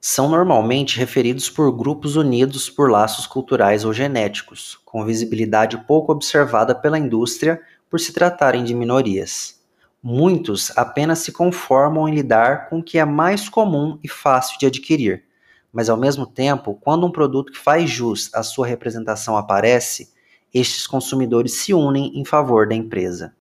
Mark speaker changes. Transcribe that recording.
Speaker 1: são normalmente referidos por grupos unidos por laços culturais ou genéticos, com visibilidade pouco observada pela indústria por se tratarem de minorias. Muitos apenas se conformam em lidar com o que é mais comum e fácil de adquirir, mas ao mesmo tempo, quando um produto que faz jus à sua representação aparece, estes consumidores se unem em favor da empresa.